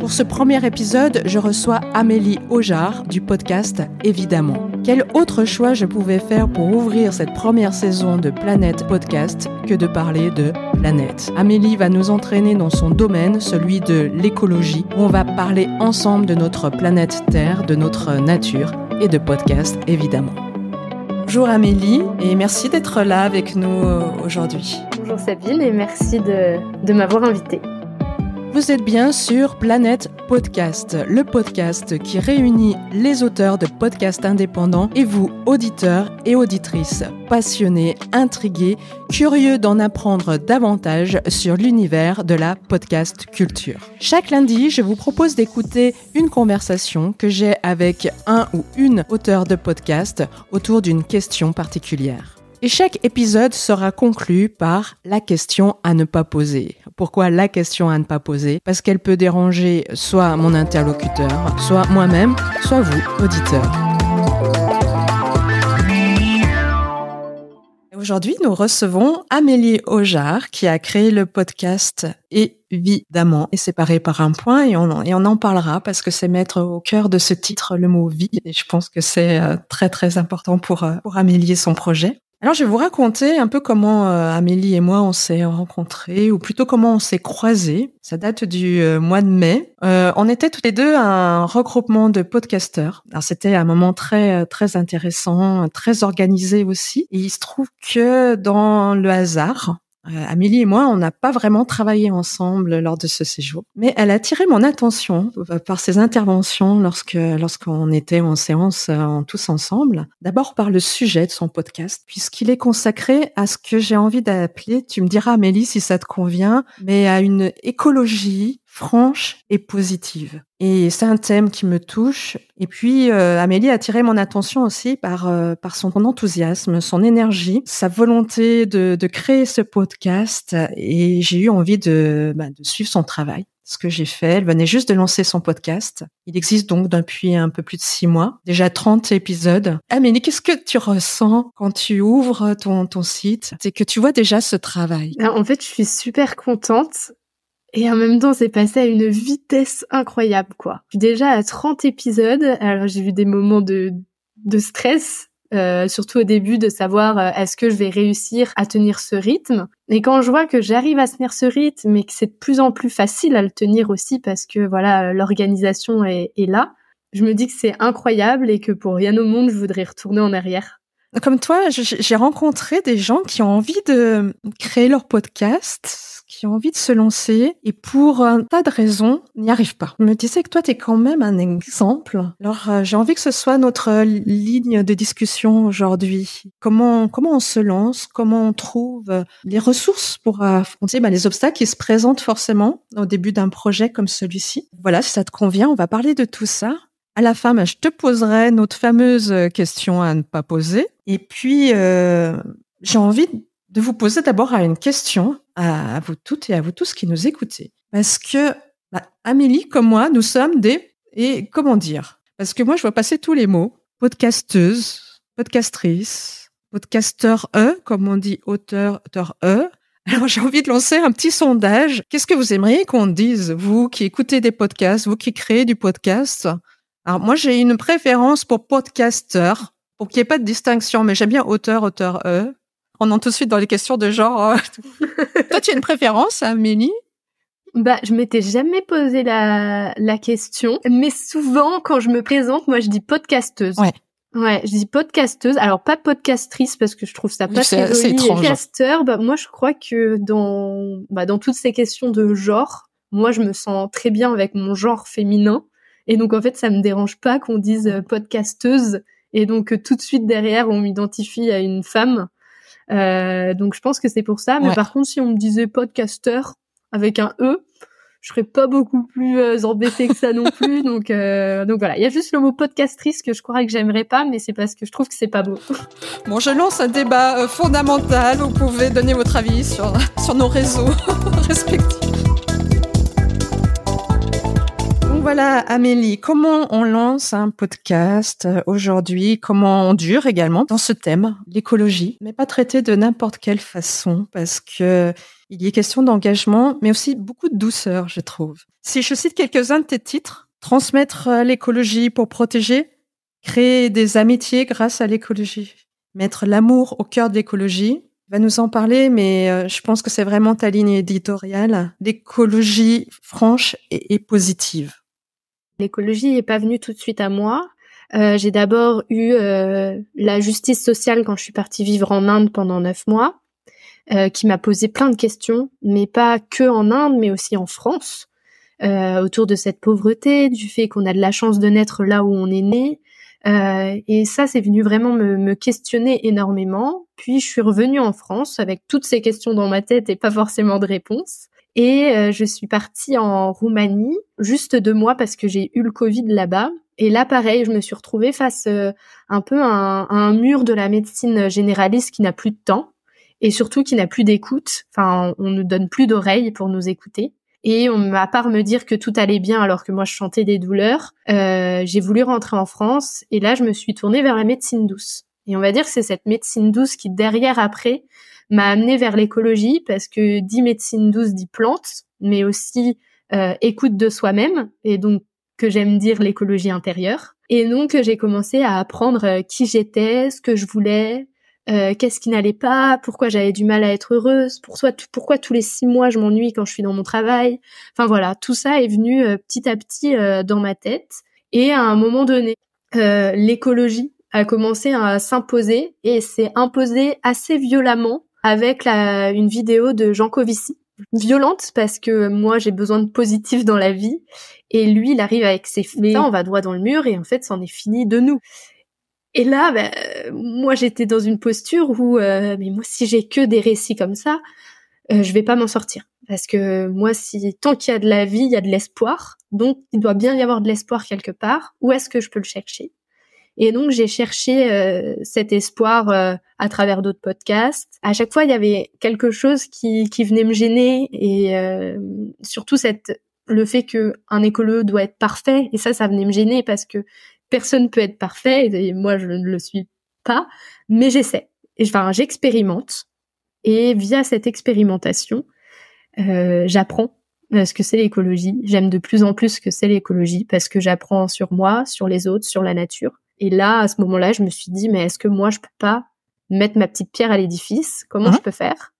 Pour ce premier épisode, je reçois Amélie Aujar du podcast Évidemment. Quel autre choix je pouvais faire pour ouvrir cette première saison de Planète Podcast que de parler de planète? Amélie va nous entraîner dans son domaine, celui de l'écologie, où on va parler ensemble de notre planète Terre, de notre nature et de podcast évidemment. Bonjour Amélie et merci d'être là avec nous euh, aujourd'hui. Bonjour Sabine et merci de, de m'avoir invitée. Vous êtes bien sur Planète Podcast, le podcast qui réunit les auteurs de podcasts indépendants et vous, auditeurs et auditrices, passionnés, intrigués, curieux d'en apprendre davantage sur l'univers de la podcast culture. Chaque lundi, je vous propose d'écouter une conversation que j'ai avec un ou une auteur de podcast autour d'une question particulière. Et chaque épisode sera conclu par la question à ne pas poser. Pourquoi la question à ne pas poser? Parce qu'elle peut déranger soit mon interlocuteur, soit moi-même, soit vous, auditeur. Aujourd'hui, nous recevons Amélie Aujar qui a créé le podcast Évidemment et séparé par un point et on, en, parlera parce que c'est mettre au cœur de ce titre le mot vie et je pense que c'est euh, très très important pour, euh, pour Amélie son projet. Alors, je vais vous raconter un peu comment euh, Amélie et moi on s'est rencontrés, ou plutôt comment on s'est croisés. Ça date du euh, mois de mai. Euh, on était tous les deux un regroupement de podcasteurs. Alors, c'était un moment très très intéressant, très organisé aussi. Et il se trouve que dans le hasard, euh, Amélie et moi, on n'a pas vraiment travaillé ensemble lors de ce séjour, mais elle a attiré mon attention euh, par ses interventions lorsque lorsqu'on était en séance euh, en tous ensemble. D'abord par le sujet de son podcast, puisqu'il est consacré à ce que j'ai envie d'appeler, tu me diras Amélie si ça te convient, mais à une écologie franche et positive. Et c'est un thème qui me touche. Et puis, euh, Amélie a attiré mon attention aussi par, euh, par son enthousiasme, son énergie, sa volonté de, de créer ce podcast. Et j'ai eu envie de, bah, de suivre son travail. Ce que j'ai fait, elle venait juste de lancer son podcast. Il existe donc depuis un peu plus de six mois, déjà 30 épisodes. Amélie, qu'est-ce que tu ressens quand tu ouvres ton, ton site? C'est que tu vois déjà ce travail. En fait, je suis super contente et en même temps, c'est passé à une vitesse incroyable, quoi. Déjà à 30 épisodes, alors j'ai vu des moments de, de stress, euh, surtout au début, de savoir euh, est-ce que je vais réussir à tenir ce rythme. Et quand je vois que j'arrive à tenir ce rythme et que c'est de plus en plus facile à le tenir aussi parce que voilà l'organisation est, est là, je me dis que c'est incroyable et que pour rien au monde, je voudrais retourner en arrière. Comme toi, j'ai rencontré des gens qui ont envie de créer leur podcast, qui ont envie de se lancer et pour un tas de raisons n'y arrivent pas. Je me disais que toi, tu es quand même un exemple. Alors, euh, j'ai envie que ce soit notre ligne de discussion aujourd'hui. Comment, comment on se lance, comment on trouve les ressources pour affronter bah, les obstacles qui se présentent forcément au début d'un projet comme celui-ci? Voilà, si ça te convient, on va parler de tout ça. À la fin, bah, je te poserai notre fameuse question à ne pas poser. Et puis, euh, j'ai envie de vous poser d'abord une question à, vous toutes et à vous tous qui nous écoutez. Parce que bah, Amélie, comme moi, nous sommes des... Et comment dire? Parce que moi, je vois passer tous les mots. Podcasteuse, podcastrice, podcasteur E, comme on dit auteur, auteur E. Alors j'ai envie de lancer un petit sondage. Qu'est-ce que vous aimeriez qu'on dise, vous qui écoutez des podcasts, vous qui créez du podcast? Alors moi j'ai une préférence pour podcasteur, pour qu'il n'y ait pas de distinction, mais j'aime bien auteur, auteur E on entre tout de suite dans les questions de genre. Euh, Toi, tu as une préférence, Amélie bah, je m'étais jamais posé la, la question, mais souvent quand je me présente, moi je dis podcasteuse. Ouais. Ouais, je dis podcasteuse. Alors pas podcastrice parce que je trouve ça pas très joli. Podcasteur, bah moi je crois que dans bah dans toutes ces questions de genre, moi je me sens très bien avec mon genre féminin et donc en fait ça me dérange pas qu'on dise euh, podcasteuse et donc tout de suite derrière on m'identifie à une femme. Euh, donc je pense que c'est pour ça. Mais par contre, si on me disait podcaster avec un E, je serais pas beaucoup plus euh, embêtée que ça non plus. Donc, euh, donc voilà, il y a juste le mot podcastrice que je crois que j'aimerais pas, mais c'est parce que je trouve que c'est pas beau. Bon, je lance un débat euh, fondamental. Vous pouvez donner votre avis sur, sur nos réseaux respectifs. Voilà, Amélie, comment on lance un podcast euh, aujourd'hui? Comment on dure également dans ce thème, l'écologie, mais pas traité de n'importe quelle façon, parce que il y est question d'engagement, mais aussi beaucoup de douceur, je trouve. Si je cite quelques-uns de tes titres, transmettre euh, l'écologie pour protéger, créer des amitiés grâce à l'écologie, mettre l'amour au cœur de l'écologie, va nous en parler, mais euh, je pense que c'est vraiment ta ligne éditoriale l'écologie franche et, positive. L'écologie n'est pas venue tout de suite à moi. Euh, j'ai d'abord eu euh, la justice sociale quand je suis partie vivre en Inde pendant neuf mois, qui m'a posé plein de questions, mais pas que en Inde, mais aussi en France, autour de cette pauvreté, du fait qu'on a de la chance de naître là où on est né, euh, et ça, c'est venu vraiment me, me, questionner énormément. Puis je suis revenue en France avec toutes ces questions dans ma tête et pas forcément de réponse. Et euh, je suis partie en Roumanie juste deux mois parce que j'ai eu le Covid là-bas. Et là, pareil, je me suis retrouvée face euh, un peu à un, mur de la médecine généraliste qui n'a plus de temps et surtout qui n'a plus d'écoute. Enfin, on ne donne plus d'oreilles pour nous écouter. Et on, à part me dire que tout allait bien alors que moi je chantais des douleurs, euh, j'ai voulu rentrer en France et là je me suis tournée vers la médecine douce. Et on va dire que c'est cette médecine douce qui derrière après m'a amenée vers l'écologie parce que dit médecine douce dit plante, mais aussi euh, écoute de soi-même et donc que j'aime dire l'écologie intérieure. Et donc j'ai commencé à apprendre euh, qui j'étais, ce que je voulais, euh, qu'est-ce qui n'allait pas, pourquoi j'avais du mal à être heureuse, pourquoi, pourquoi tous les six mois je m'ennuie quand je suis dans mon travail. Enfin voilà, tout ça est venu petit à petit dans ma tête. Et à un moment donné, l'écologie a commencé à s'imposer et s'est imposée assez violemment avec la, une vidéo de Jean Covici. Violente parce que moi j'ai besoin de positif dans la vie et lui il arrive avec ses faits, on va droit dans le mur et en fait c'en est fini de nous. Et là, ben, moi, j'étais dans une posture où, euh, mais moi, si j'ai que des récits comme ça, euh, je vais pas m'en sortir. Parce que moi, si tant qu'il y a de la vie, il y a de l'espoir. Donc, il doit bien y avoir de l'espoir quelque part. Où est-ce que je peux le chercher? Et donc, j'ai cherché euh, cet espoir euh, à travers d'autres podcasts. À chaque fois, il y avait quelque chose qui, qui venait me gêner et surtout cette le fait que un écolo doit être parfait et ça ça venait me gêner parce que personne peut être parfait et moi je ne le suis pas, mais j'essaie. Et enfin, j'expérimente et via cette expérimentation, euh, j'apprends ce que c'est l'écologie. J'aime de plus en plus ce que c'est l'écologie parce que j'apprends sur moi, sur les autres, sur la nature. Et là, à ce moment-là, je me suis dit, mais est-ce que moi, je peux pas mettre ma petite pierre à l'édifice? Comment hein? je peux faire?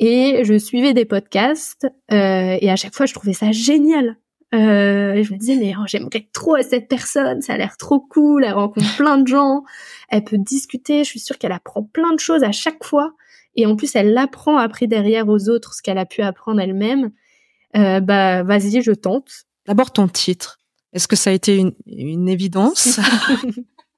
Et je suivais des podcasts euh, et à chaque fois, je trouvais ça génial. Euh, et je me disais mais oh, j'aimerais trop à cette personne, ça a l'air trop cool, elle rencontre plein de gens, elle peut discuter, je suis sûre qu'elle apprend plein de choses à chaque fois et en plus elle l'apprend après derrière aux autres ce qu'elle a pu apprendre elle-même. Euh, bah vas-y, je tente. D'abord ton titre. Est-ce que ça a été une, une évidence?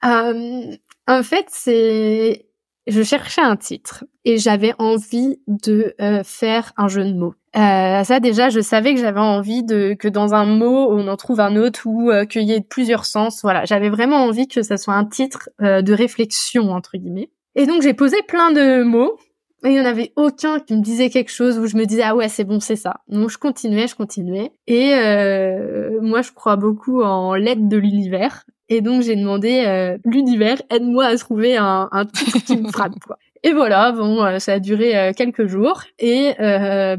Euh, En fait, c'est je cherchais un titre et j'avais envie de euh, faire un jeu de mots. Euh, ça déjà, je savais que j'avais envie de que dans un mot on en trouve un autre ou euh, qu'il y ait plusieurs sens. Voilà, j'avais vraiment envie que ça soit un titre euh, de réflexion entre guillemets. Et donc j'ai posé plein de mots il n'y en avait aucun qui me disait quelque chose où je me disais ah ouais c'est bon c'est ça. Donc je continuais, je continuais. Et moi je crois beaucoup en l'aide de l'univers. Et donc j'ai demandé euh, l'univers aide-moi à trouver un, un titre qui me frappe quoi. Et voilà, bon, euh, ça a duré euh, quelques jours. Et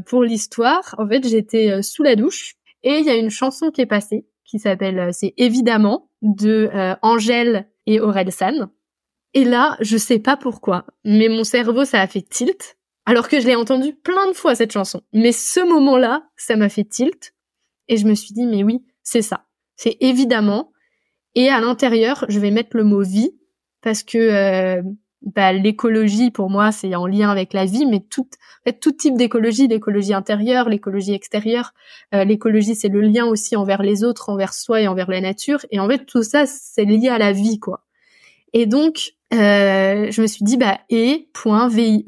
pour l'histoire, en fait, j'étais sous la douche et il y a une chanson qui est passée qui s'appelle c'est évidemment de Angèle et Aurel San. Et là, je sais pas pourquoi, mais mon cerveau ça a fait tilt alors que je l'ai entendu plein de fois cette chanson. Mais ce moment-là, ça m'a fait tilt et je me suis dit mais oui, c'est ça. C'est évidemment et à l'intérieur, je vais mettre le mot vie parce que euh, bah, l'écologie pour moi c'est en lien avec la vie, mais tout, en fait, tout type d'écologie, l'écologie intérieure, l'écologie extérieure, euh, l'écologie c'est le lien aussi envers les autres, envers soi et envers la nature. Et en fait tout ça c'est lié à la vie quoi. Et donc euh, je me suis dit bah et point vie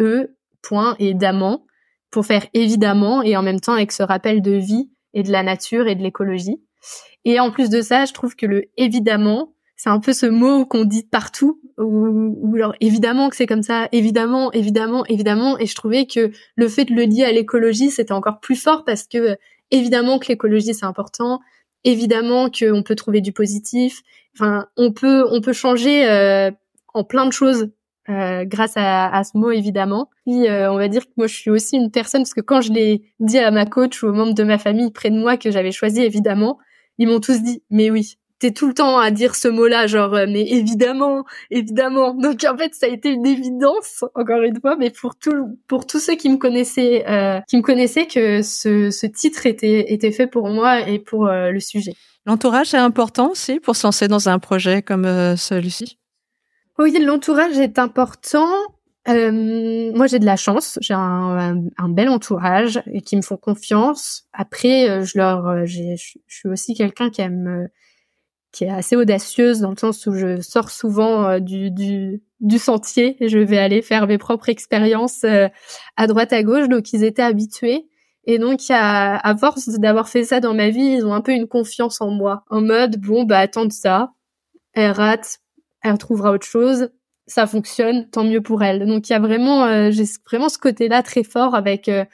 point évidemment pour faire évidemment et en même temps avec ce rappel de vie et de la nature et de l'écologie. Et en plus de ça, je trouve que le évidemment, c'est un peu ce mot qu'on dit partout, ou, ou alors évidemment que c'est comme ça, évidemment, évidemment, évidemment. Et je trouvais que le fait de le lier à l'écologie, c'était encore plus fort parce que évidemment que l'écologie c'est important, évidemment qu'on peut trouver du positif. Enfin, on peut on peut changer euh, en plein de choses euh, grâce à, à, ce mot évidemment. Puis euh, on va dire que moi je suis aussi une personne parce que quand je l'ai dit à ma coach ou aux membres de ma famille près de moi que j'avais choisi évidemment, ils m'ont tous dit mais oui, t'es tout le temps à dire ce mot-là genre euh, mais évidemment, évidemment. Donc en fait ça a été une évidence encore une fois, mais pour tout pour tous ceux qui me connaissaient euh, qui me connaissaient que ce, ce titre était était fait pour moi et pour le sujet. L'entourage est important aussi pour se lancer dans un projet comme celui-ci? Oui, l'entourage est important. Euh, moi, j'ai de la chance. J'ai un, un, bel entourage et qui me font confiance. Après, euh, je leur, euh, je suis aussi quelqu'un qui aime, euh, qui est assez audacieuse dans le sens où je sors souvent du, du, du sentier et je vais aller faire mes propres expériences à droite à gauche. Donc, ils étaient habitués. Et donc, à, force d'avoir fait ça dans ma vie, ils ont un peu une confiance en moi, en mode bon bah attends ça, elle rate, elle trouvera autre chose, ça fonctionne, tant mieux pour elle. Donc il y a vraiment, euh, j'ai vraiment ce côté-là très fort avec euh,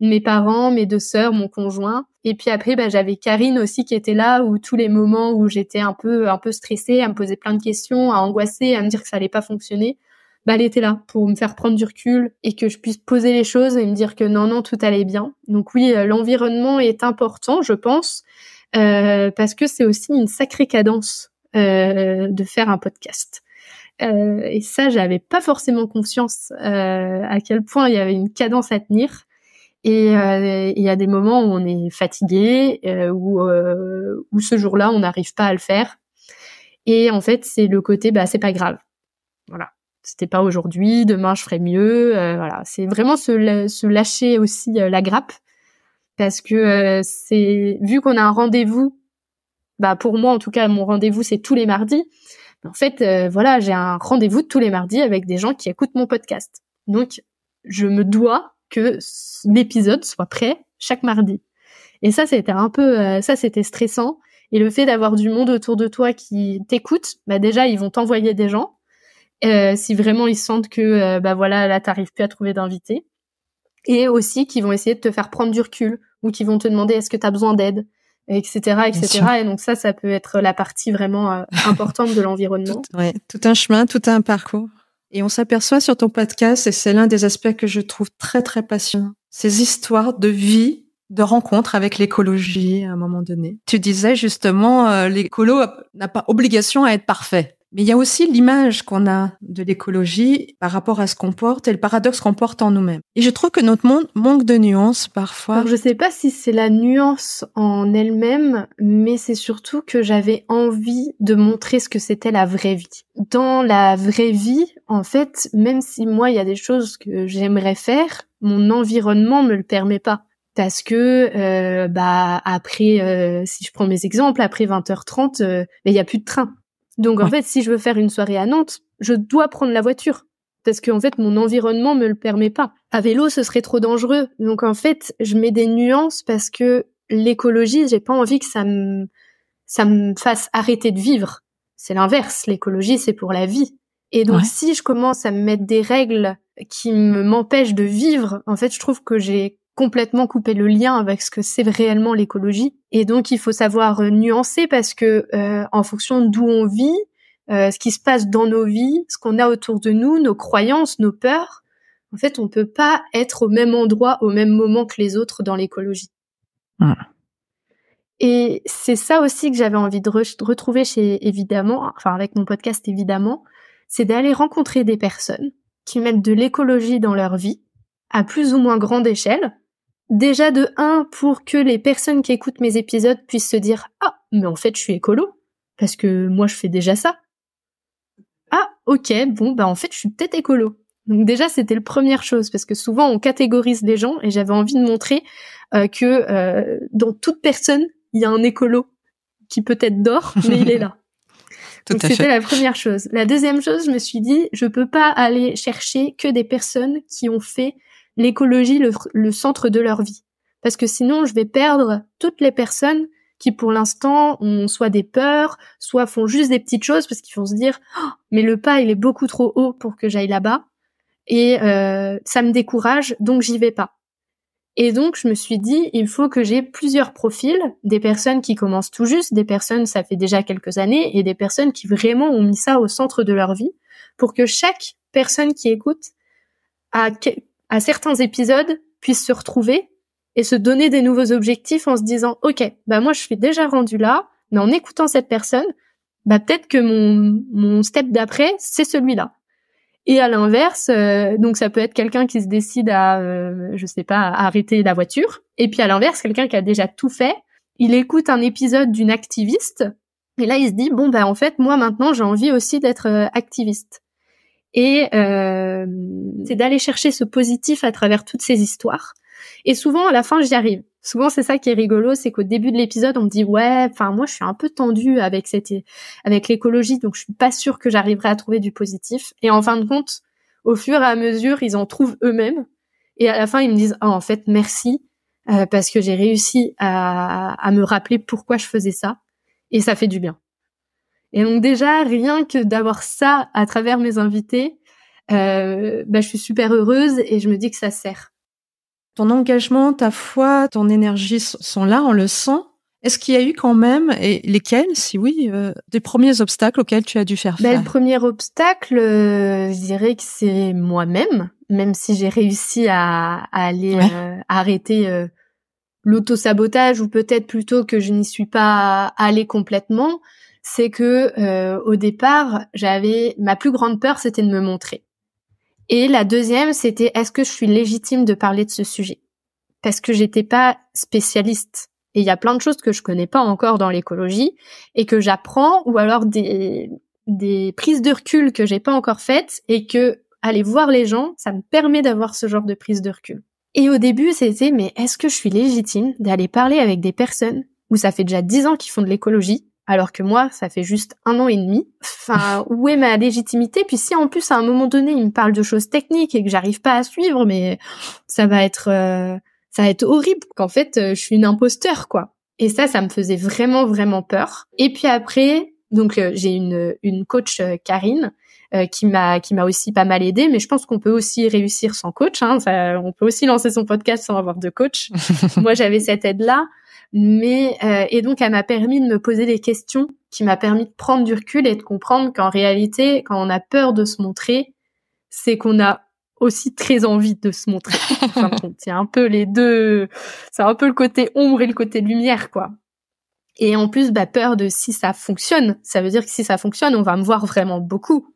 mes parents, mes deux sœurs, mon conjoint. Et puis après, bah, j'avais Karine aussi qui était là, où tous les moments où j'étais un peu, un peu stressée, à me poser plein de questions, à angoisser, à me dire que ça allait pas fonctionner, bah, elle était là pour me faire prendre du recul et que je puisse poser les choses et me dire que non, non, tout allait bien. Donc oui, euh, l'environnement est important, je pense, parce que c'est aussi une sacrée cadence euh, de faire un podcast. Euh, et ça, j'avais pas forcément conscience euh, à quel point il y avait une cadence à tenir. Et il y a des moments où on est fatigué, ou où, ce jour-là, on n'arrive pas à le faire. Et en fait, c'est le côté, bah, c'est pas grave. Voilà. C'était pas aujourd'hui, demain je ferai mieux. voilà. C'est vraiment se, se, lâcher aussi la grappe. Parce que c'est, vu qu'on a un rendez-vous bah pour moi en tout cas mon rendez-vous c'est tous les mardis. En fait, euh, voilà, j'ai un rendez-vous tous les mardis avec des gens qui écoutent mon podcast. Donc, je me dois que l'épisode soit prêt chaque mardi. Et ça, c'était un peu, euh, ça, c'était stressant. Et le fait d'avoir du monde autour de toi qui t'écoute, bah déjà, ils vont t'envoyer des gens. Euh, si vraiment ils sentent que, bah voilà, là, t'arrives plus à trouver d'invités. Et aussi qui vont essayer de te faire prendre du recul ou qui vont te demander est-ce que tu as besoin d'aide etc., etc. Et donc ça, ça peut être la partie vraiment euh, importante de l'environnement. Tout, ouais, tout un chemin, tout un parcours. Et on s'aperçoit sur ton podcast, et c'est l'un des aspects que je trouve très très passionnant, ces histoires de vie, de rencontres avec l'écologie à un moment donné. Tu disais justement, euh, l'écolo n'a pas obligation à être parfait. Mais il y a aussi l'image qu'on a de l'écologie par rapport à ce qu'on porte et le paradoxe qu'on porte en nous-mêmes. Et je trouve que notre monde manque de nuances parfois. Alors, je sais pas si c'est la nuance en elle-même, mais c'est surtout que j'avais envie de montrer ce que c'était la vraie vie. Dans la vraie vie, en fait, même si moi il y a des choses que j'aimerais faire, mon environnement me le permet pas parce que euh, bah après euh, si je prends mes exemples après 20h30 euh, il y a plus de train donc en fait, si je veux faire une soirée à Nantes, je dois prendre la voiture parce qu'en fait mon environnement me le permet pas. À vélo, ce serait trop dangereux. Donc en fait, je mets des nuances parce que l'écologie, j'ai pas envie que ça me ça me fasse arrêter de vivre. C'est l'inverse, l'écologie c'est pour la vie. Et donc si je commence à me mettre des règles qui me m'empêchent de vivre, en fait, je trouve que j'ai complètement couper le lien avec ce que c'est réellement l'écologie. Et donc il faut savoir euh, nuancer parce que euh, en fonction d'où on vit, euh, ce qui se passe dans nos vies, ce qu'on a autour de nous, nos croyances, nos peurs, en fait, on peut pas être au même endroit au même moment que les autres dans l'écologie. Et c'est ça aussi que j'avais envie de, de, retrouver chez évidemment, enfin avec mon podcast évidemment, c'est d'aller rencontrer des personnes qui mettent de l'écologie dans leur vie à plus ou moins grande échelle, Déjà de un, pour que les personnes qui écoutent mes épisodes puissent se dire Ah, mais en fait, je suis écolo, parce que moi, je fais déjà ça. Ah, ok, bon, bah en fait, je suis peut-être écolo. Donc déjà, c'était la première chose, parce que souvent, on catégorise les gens, et j'avais envie de montrer euh, que euh, dans toute personne, il y a un écolo qui peut-être dort, mais il est là. Donc c'était la première chose. La deuxième chose, je me suis dit, je peux pas aller chercher que des personnes qui ont fait l'écologie le, centre de leur vie. Parce que sinon, je vais perdre toutes les personnes qui, pour l'instant, ont soit des peurs, soit font juste des petites choses parce qu'ils vont se dire oh, mais le pas il est beaucoup trop haut pour que j'aille là-bas et euh, ça me décourage donc j'y vais pas. Et donc, je me suis dit, il faut que j'ai plusieurs profils, des personnes qui commencent tout juste, des personnes, ça fait déjà quelques années, et des personnes qui vraiment ont mis ça au centre de leur vie, pour que chaque personne qui écoute à, à certains épisodes puisse se retrouver et se donner des nouveaux objectifs en se disant, OK, bah moi, je suis déjà rendu là, mais en écoutant cette personne, bah peut-être que mon, mon step d'après, c'est celui-là. Et à l'inverse, euh, donc ça peut être quelqu'un qui se décide à, euh, je sais pas, à arrêter la voiture. Et puis à l'inverse, quelqu'un qui a déjà tout fait, il écoute un épisode d'une activiste. Et là, il se dit bon ben en fait, moi maintenant, j'ai envie aussi d'être euh, activiste. Et c'est d'aller chercher ce positif à travers toutes ces histoires. Et souvent, à la fin, j'y arrive. Souvent, c'est ça qui est rigolo, c'est qu'au début de l'épisode, on me dit ouais, enfin moi, je suis un peu tendue avec cette, avec l'écologie, donc je suis pas sûre que j'arriverai à trouver du positif. Et en fin de compte, au fur et à mesure, ils en trouvent eux-mêmes. Et à la fin, ils me disent oh, en fait, merci euh, parce que j'ai réussi à, à me rappeler pourquoi je faisais ça, et ça fait du bien. Et donc déjà, rien que d'avoir ça à travers mes invités, euh, bah, je suis super heureuse et je me dis que ça sert. Ton engagement, ta foi, ton énergie sont là, on le sent. Est-ce qu'il y a eu quand même, et lesquels, si oui, euh, des premiers obstacles auxquels tu as dû faire ben, face? Le premier obstacle, euh, je dirais que c'est moi-même, même si j'ai réussi à, aller euh, arrêter l'auto-sabotage, ou peut-être plutôt que je n'y suis pas allée complètement, c'est que au départ, j'avais ma plus grande peur, c'était de me montrer. Et la deuxième, c'était est-ce que je suis légitime de parler de ce sujet? Parce que j'étais pas spécialiste. Et il y a plein de choses que je connais pas encore dans l'écologie et que j'apprends ou alors des, des prises de recul que j'ai pas encore faites et que aller voir les gens, ça me permet d'avoir ce genre de prise de recul. Et au début, c'était mais est-ce que je suis légitime d'aller parler avec des personnes? Où ça fait déjà dix ans qu'ils font de l'écologie alors que moi, ça fait juste un an et demi. Enfin, où est ma légitimité? Puis si en plus à un moment donné, il me parle de choses techniques et que j'arrive pas à suivre, mais ça va être, euh, ça va être horrible. Qu'en fait, euh, je suis une imposteur, quoi. Et ça, ça me faisait vraiment, vraiment peur. Et puis après, donc euh, j'ai une une coach Karine qui m'a qui m'a aussi pas mal aidé, mais je pense qu'on peut aussi réussir sans coach. Hein. on peut aussi lancer son podcast sans avoir de coach. Moi, j'avais cette aide là. Mais euh, et donc elle m'a permis de me poser des questions, qui m'a permis de prendre du recul et de comprendre qu'en réalité, quand on a peur de se montrer, c'est qu'on a aussi très envie de se montrer. Enfin, c'est un peu les deux, c'est un peu le côté ombre et le côté lumière, quoi. Et en plus, bah, peur de si ça fonctionne. Ça veut dire que si ça fonctionne, on va me voir vraiment beaucoup.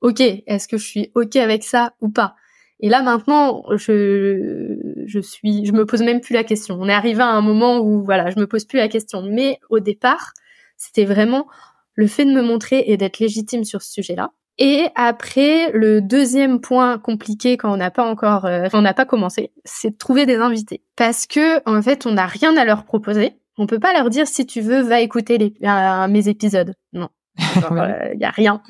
Ok, est-ce que je suis ok avec ça ou pas? Et là maintenant, je je suis, je me pose même plus la question. On est arrivé à un moment où voilà, je me pose plus la question. Mais au départ, c'était vraiment le fait de me montrer et d'être légitime sur ce sujet-là. Et après, le deuxième point compliqué quand on n'a pas encore, euh, on n'a pas commencé, c'est de trouver des invités. Parce que en fait, on n'a rien à leur proposer. On peut pas leur dire si tu veux, va écouter les, euh, mes épisodes. Non, il euh, y a rien.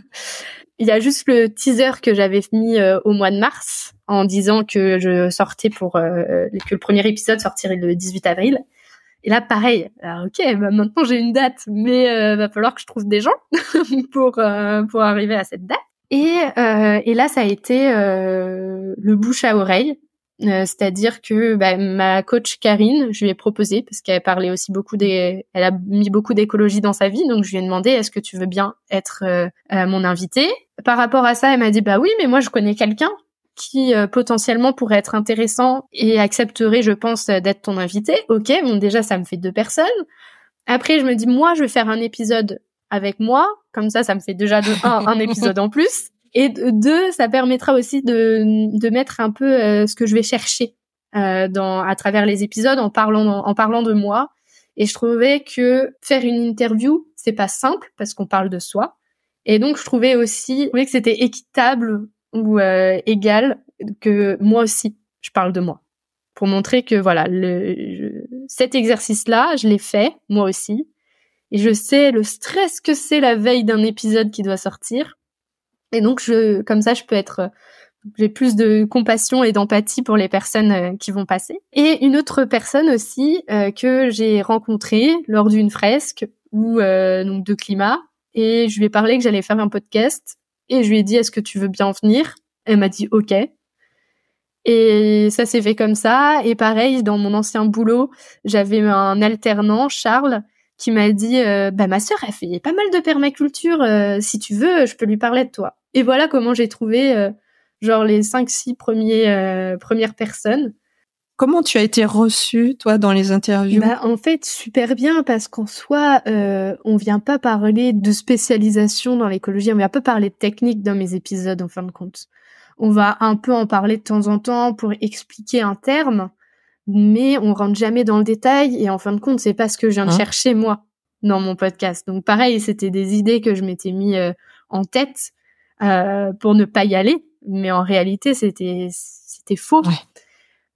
Il y a juste le teaser que j'avais mis euh, au mois de mars en disant que je sortais pour euh, que le premier épisode sortirait le 18 avril. Et là, pareil. Alors, ok, bah, maintenant j'ai une date, mais euh, va falloir que je trouve des gens pour euh, pour arriver à cette date. Et et là, ça a été le bouche à oreille. Euh, c'est-à-dire que bah, ma coach Karine, je lui ai proposé parce qu'elle parlait aussi beaucoup des, elle a mis beaucoup d'écologie dans sa vie, donc je lui ai demandé est-ce que tu veux bien être euh, euh, mon invité. Par rapport à ça, elle m'a dit bah oui, mais moi je connais quelqu'un qui potentiellement pourrait être intéressant et accepterait, je pense, d'être ton invité. Ok, bon déjà ça me fait deux personnes. Après je me dis moi je vais faire un épisode avec moi, comme ça ça me fait déjà de un, un épisode en plus. Et deux, ça permettra aussi de, de mettre un peu euh, ce que je vais chercher euh, dans, à travers les épisodes en parlant, en parlant de moi. Et je trouvais que faire une interview, c'est pas simple parce qu'on parle de soi. Et donc, je trouvais aussi que c'était équitable ou euh, égal que moi aussi, je parle de moi. Pour montrer que voilà, le, cet exercice-là, je l'ai fait, moi aussi. Et je sais le stress que c'est la veille d'un épisode qui doit sortir. Et donc, je, comme ça, je peux être, j'ai plus de compassion et d'empathie pour les personnes euh, qui vont passer. Et une autre personne aussi euh, que j'ai rencontrée lors d'une fresque ou euh, donc de climat, et je lui ai parlé que j'allais faire un podcast, et je lui ai dit est-ce que tu veux bien venir? Elle m'a dit ok. Et ça s'est fait comme ça. Et pareil, dans mon ancien boulot, j'avais un alternant, Charles, qui m'a dit euh, bah ma sœur elle fait pas mal de permaculture euh, si tu veux je peux lui parler de toi. Et voilà comment j'ai trouvé euh, genre les cinq six premiers premières personnes. Comment tu as été reçue toi dans les interviews? Bah, en fait super bien parce qu'en soi on vient pas parler de spécialisation dans l'écologie on vient pas parler de technique dans mes épisodes en fin de compte. On va un peu en parler de temps en temps pour expliquer un terme mais on rentre jamais dans le détail et en fin de compte c'est pas ce que je viens de hein chercher moi dans mon podcast. Donc pareil c'était des idées que je m'étais mis euh, en tête euh, pour ne pas y aller mais en réalité c'était c'était faux.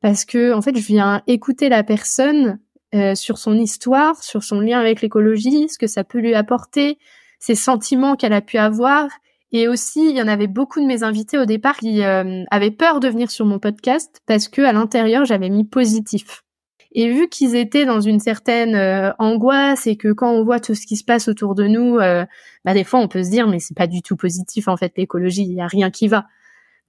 Parce que en fait je viens écouter la personne euh, sur son histoire sur son lien avec l'écologie ce que ça peut lui apporter ses sentiments qu'elle a pu avoir et aussi, il y en avait beaucoup de mes invités au départ qui euh, avaient peur de venir sur mon podcast parce que à l'intérieur, j'avais mis positif. Et vu qu'ils étaient dans une certaine euh, angoisse et que quand on voit tout ce qui se passe autour de nous, euh, bah des fois on peut se dire mais c'est pas du tout positif en fait l'écologie, il y a rien qui va.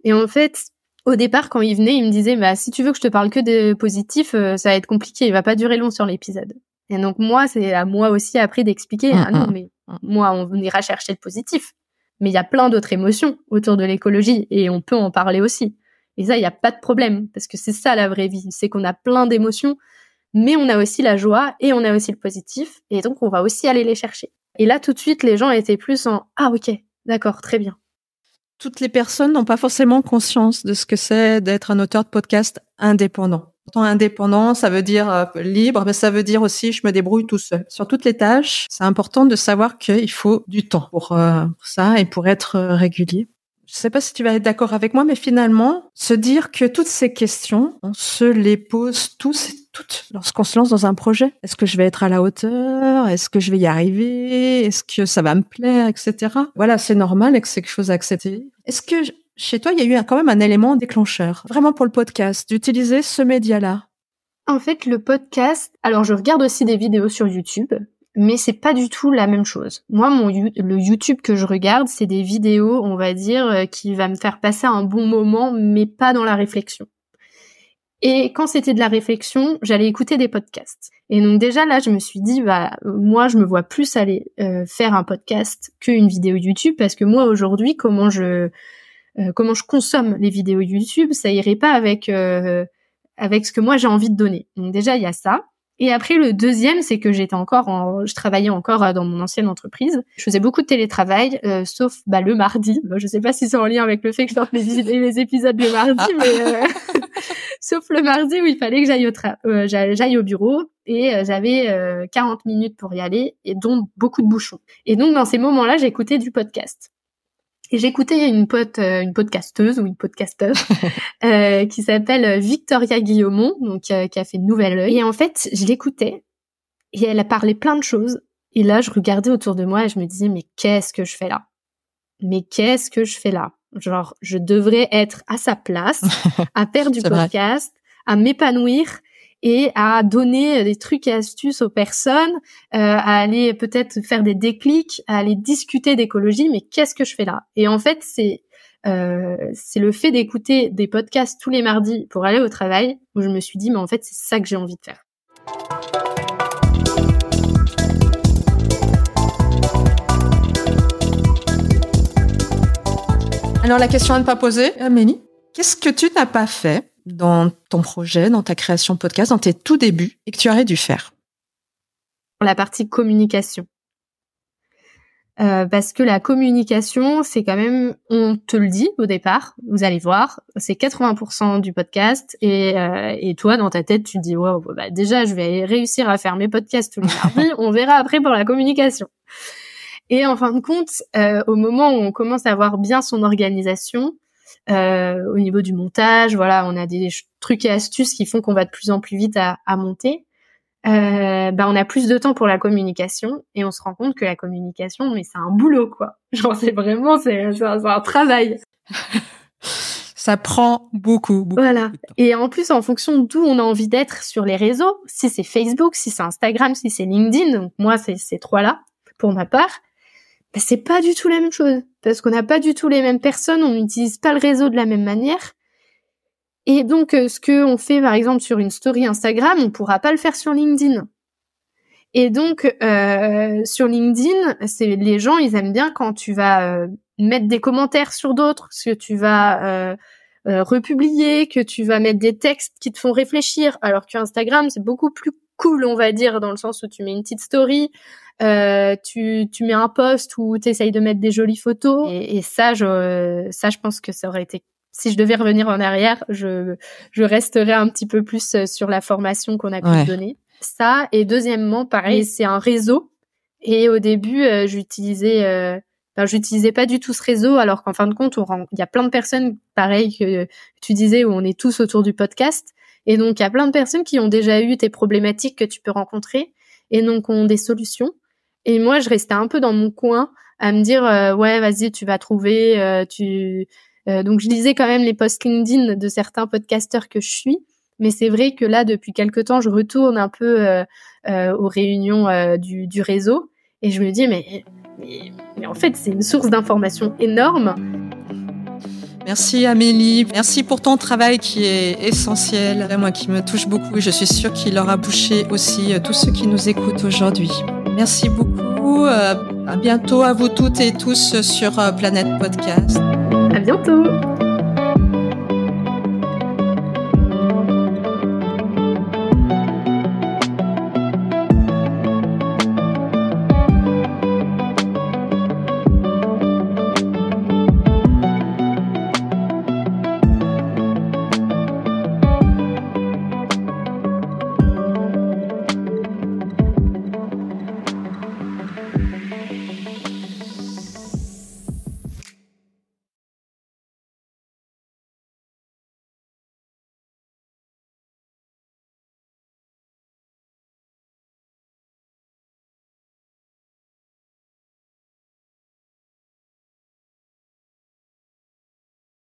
Et en fait, au départ quand ils venaient, ils me disaient bah si tu veux que je te parle que de positif, ça va être compliqué, il va pas durer long sur l'épisode. Et donc moi, c'est à moi aussi après d'expliquer ah non mais moi on ira chercher le positif mais il y a plein d'autres émotions autour de l'écologie et on peut en parler aussi. Et ça, il n'y a pas de problème parce que c'est ça la vraie vie, c'est qu'on a plein d'émotions, mais on a aussi la joie et on a aussi le positif et donc on va aussi aller les chercher. Et là, tout de suite, les gens étaient plus en ah ok, d'accord, très bien. Toutes les personnes n'ont pas forcément conscience de ce que c'est d'être un auteur de podcast indépendant indépendant, ça veut dire euh, libre, mais ça veut dire aussi je me débrouille tout seul. Sur toutes les tâches, c'est important de savoir qu'il faut du temps pour, euh, ça et pour être euh, régulier. Je sais pas si tu vas être d'accord avec moi, mais finalement, se dire que toutes ces questions, on se les pose tous et toutes lorsqu'on se lance dans un projet. Est-ce que je vais être à la hauteur? Est-ce que je vais y arriver? Est-ce que ça va me plaire, etc. Voilà, c'est normal et que c'est quelque chose à accepter. Est-ce que chez toi, il y a eu quand même un élément déclencheur, vraiment pour le podcast, d'utiliser ce média-là? En fait, le podcast, alors je regarde aussi des vidéos sur YouTube, mais c'est pas du tout la même chose. Moi, mon le YouTube que je regarde, c'est des vidéos, on va dire, euh, qui va me faire passer un bon moment, mais pas dans la réflexion. Et quand c'était de la réflexion, j'allais écouter des podcasts. Et donc déjà là, je me suis dit, bah moi, je me vois plus aller euh, faire un podcast qu'une vidéo YouTube, parce que moi aujourd'hui, comment je euh, comment je consomme les vidéos YouTube, ça irait pas avec euh, avec ce que moi j'ai envie de donner. Donc déjà il y a ça. Et après le deuxième, c'est que j'étais encore, en, je travaillais encore euh, dans mon ancienne entreprise. Je faisais beaucoup de télétravail, sauf bah, le mardi. Bon, je sais pas si c'est en lien avec le fait que je sorte les, les épisodes le mardi, ah. mais sauf le mardi où il fallait que j'aille au, j'aille au bureau et j'avais 40 minutes pour y aller et donc beaucoup de bouchons. Et donc dans ces moments-là, j'écoutais du podcast. Et j'écoutais une pote, euh, une podcasteuse ou une podcasteuse euh, qui s'appelle Victoria Guillaumont, donc euh, qui a fait Nouvelle Oeil. Et en fait, je l'écoutais et elle a parlé plein de choses. Et là, je regardais autour de moi et je me disais mais qu'est-ce que je fais là? Mais qu'est-ce que je fais là? Genre, je devrais être à sa place, à faire du podcast, à m'épanouir et à donner des trucs et astuces aux personnes, euh, à aller peut-être faire des déclics, à aller discuter d'écologie. Mais qu'est-ce que je fais là? Et en fait, c'est euh, c'est le fait d'écouter des podcasts tous les mardis pour aller au travail où je me suis dit, mais en fait, c'est ça que j'ai envie de faire. Alors la question à ne pas poser, Amélie, qu'est-ce que tu n'as pas fait dans ton projet, dans ta création podcast, dans tes tout débuts et que tu aurais dû faire? La partie communication. Euh, parce que la communication, c'est quand même, on te le dit au départ, vous allez voir, c'est 80% du podcast et, euh, et toi dans ta tête tu te dis wow, bah déjà je vais réussir à faire mes podcasts tous les mardis, on verra après pour la communication. Et en fin de compte, euh, au moment où on commence à avoir bien son organisation, euh, au niveau du montage, voilà, on a des trucs et astuces qui font qu'on va de plus en plus vite à, à monter. Euh, bah, on a plus de temps pour la communication et on se rend compte que la communication, mais c'est un boulot quoi. Genre c'est vraiment c'est un, un travail. Ça prend beaucoup, beaucoup. Voilà. Et en plus, en fonction d'où on a envie d'être sur les réseaux, si c'est Facebook, si c'est Instagram, si c'est LinkedIn, donc moi c'est ces trois-là pour ma part, bah, c'est pas du tout la même chose parce qu'on n'a pas du tout les mêmes personnes, on n'utilise pas le réseau de la même manière. Et donc, ce que on fait par exemple sur une story Instagram, on pourra pas le faire sur LinkedIn. Et donc euh, sur LinkedIn, c'est les gens, ils aiment bien quand tu vas euh, mettre des commentaires sur d'autres, que tu vas euh, euh, republier, que tu vas mettre des textes qui te font réfléchir. Alors que Instagram, c'est beaucoup plus cool, on va dire, dans le sens où tu mets une petite story, euh, tu, tu mets un post où tu essayes de mettre des jolies photos. Et, et, ça, je, ça, je pense que ça aurait été si je devais revenir en arrière, je, je resterais un petit peu plus sur la formation qu'on a pu donner. Ça et deuxièmement, pareil, c'est un réseau. Et au début, euh, j'utilisais, euh, j'utilisais pas du tout ce réseau, alors qu'en fin de compte, il y a plein de personnes, pareil que tu disais, où on est tous autour du podcast. Et donc, il y a plein de personnes qui ont déjà eu tes problématiques que tu peux rencontrer et donc ont des solutions. Et moi, je restais un peu dans mon coin à me dire, euh, ouais, vas-y, tu vas trouver, euh, tu. donc, je lisais quand même les posts LinkedIn de certains podcasteurs que je suis. Mais c'est vrai que là, depuis quelque temps, je retourne un peu euh, euh, aux réunions euh, du, du, réseau et je me dis, mais, mais, en fait, c'est une source d'information énorme. Merci Amélie, merci pour ton travail qui est essentiel, moi qui me touche beaucoup et je suis sûre qu'il aura bouché aussi tous ceux qui nous écoutent aujourd'hui. Merci beaucoup, à bientôt à vous toutes et tous sur Planète Podcast. À bientôt.